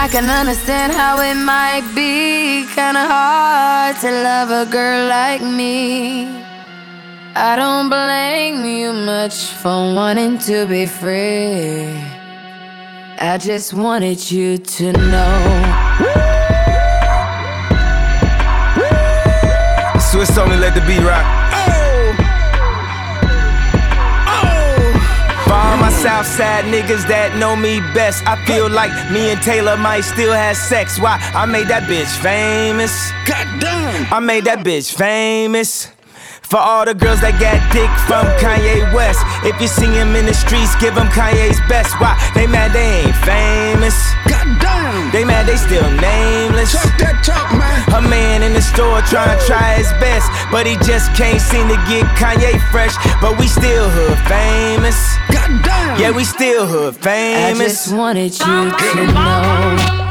I can understand how it might be kinda hard to love a girl like me. I don't blame you much for wanting to be free. I just wanted you to know. Swiss only let the beat rock. Southside niggas that know me best, I feel like me and Taylor might still have sex. Why? I made that bitch famous. Goddamn! I made that bitch famous. For all the girls that got dick from Kanye West. If you see him in the streets, give him Kanye's best. Why? They mad they ain't famous. Goddamn! They mad they still nameless. Talk that talk, man. A man in the store trying to try his best, but he just can't seem to get Kanye fresh. But we still hood famous. Yeah, we still hood famous. I just wanted you to know.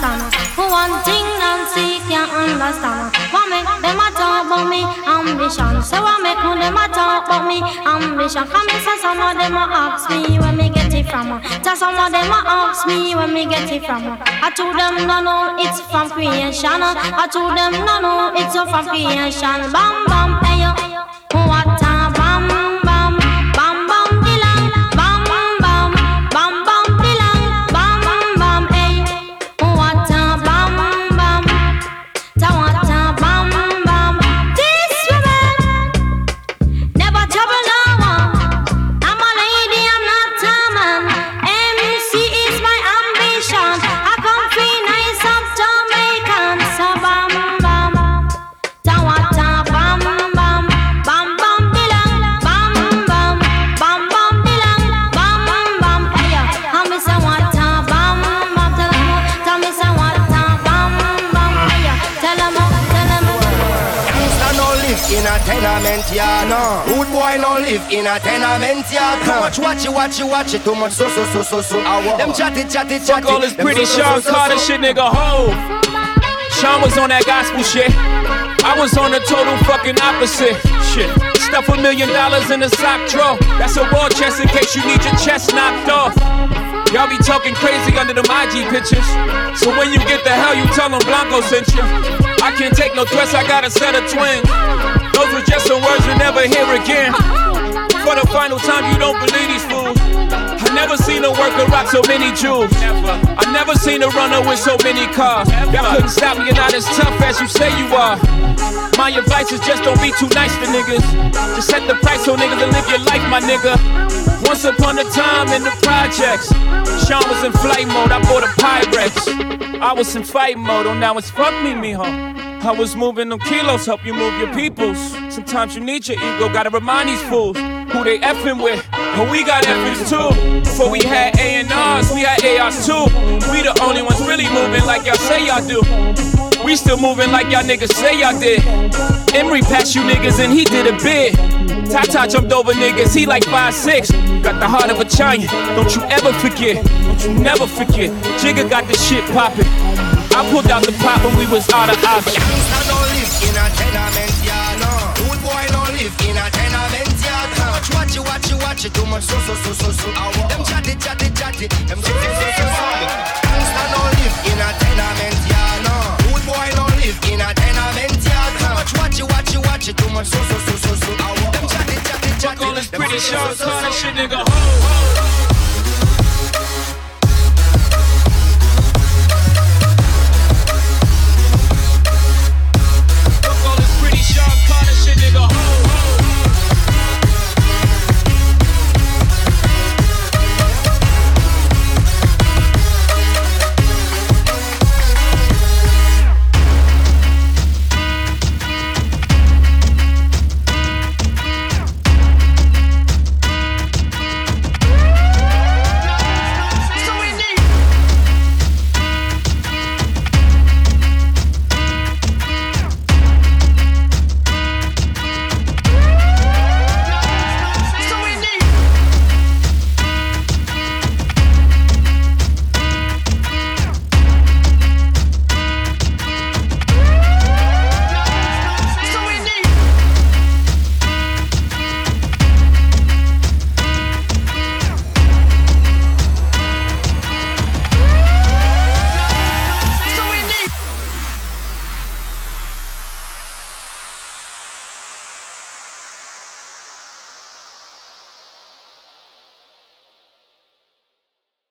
Bump, bump, One thing Nancy can't understand. What make them a talk about me ambition? So what make who them a talk about me ambition? Come me say some of them a ask me where me get it from. Just some of them a ask me where me get it from. I told them no no it's from creation. I told them no no it's from creation. Bam bam hey yo, what a bam tenement yard. No. Rude boy no live in a tenement yard. Too much watch it, watch it, watch it. Too much so so so so so. Them chatty chatty chatty. Fuck all this pretty so, Shawn so, so, Carter shit, nigga. Ho. Shawn was on that gospel shit. I was on the total fucking opposite shit. Stuff a million dollars in a sock drawer. That's a war chest in case you need your chest knocked off. Y'all be talking crazy under them IG pictures. So when you get the hell, you tell them Blanco sent you. I can't take no threats, I got a set of twins. Those were just some words you'll never hear again. For the final time, you don't believe these fools. I never seen a worker rock so many jewels. I never seen a runner with so many cars. Y'all couldn't stop me, you're not as tough as you say you are. My advice is just don't be too nice to niggas. Just set the price on niggas and live your life, my nigga. Once upon a time in the projects, Shawn was in flight mode, I bought a Pyrex. I was in fight mode, oh now it's fuck me, mijo. I was moving them kilos, help you move your peoples. Sometimes you need your ego, gotta remind these fools who they effing with. But we got effings too. Before we had A&Rs, we had ARs too. We the only ones really moving like y'all say y'all do. We still moving like y'all niggas say y'all did. Emory passed you niggas and he did a bid. Tata jumped over niggas, he like 5'6. Got the heart of a giant, don't you ever forget. Don't you never forget. Jigga got the shit poppin'. I pulled out the pop when we was out of options. I don't live in a tenement yard. No. Rude boy no live in a tenement yard. Watch watch watch it. Too much so so so so so. Them chatty chatty chatty. Them so so so so so, so, son, so. that shit nigga. Ho, ho.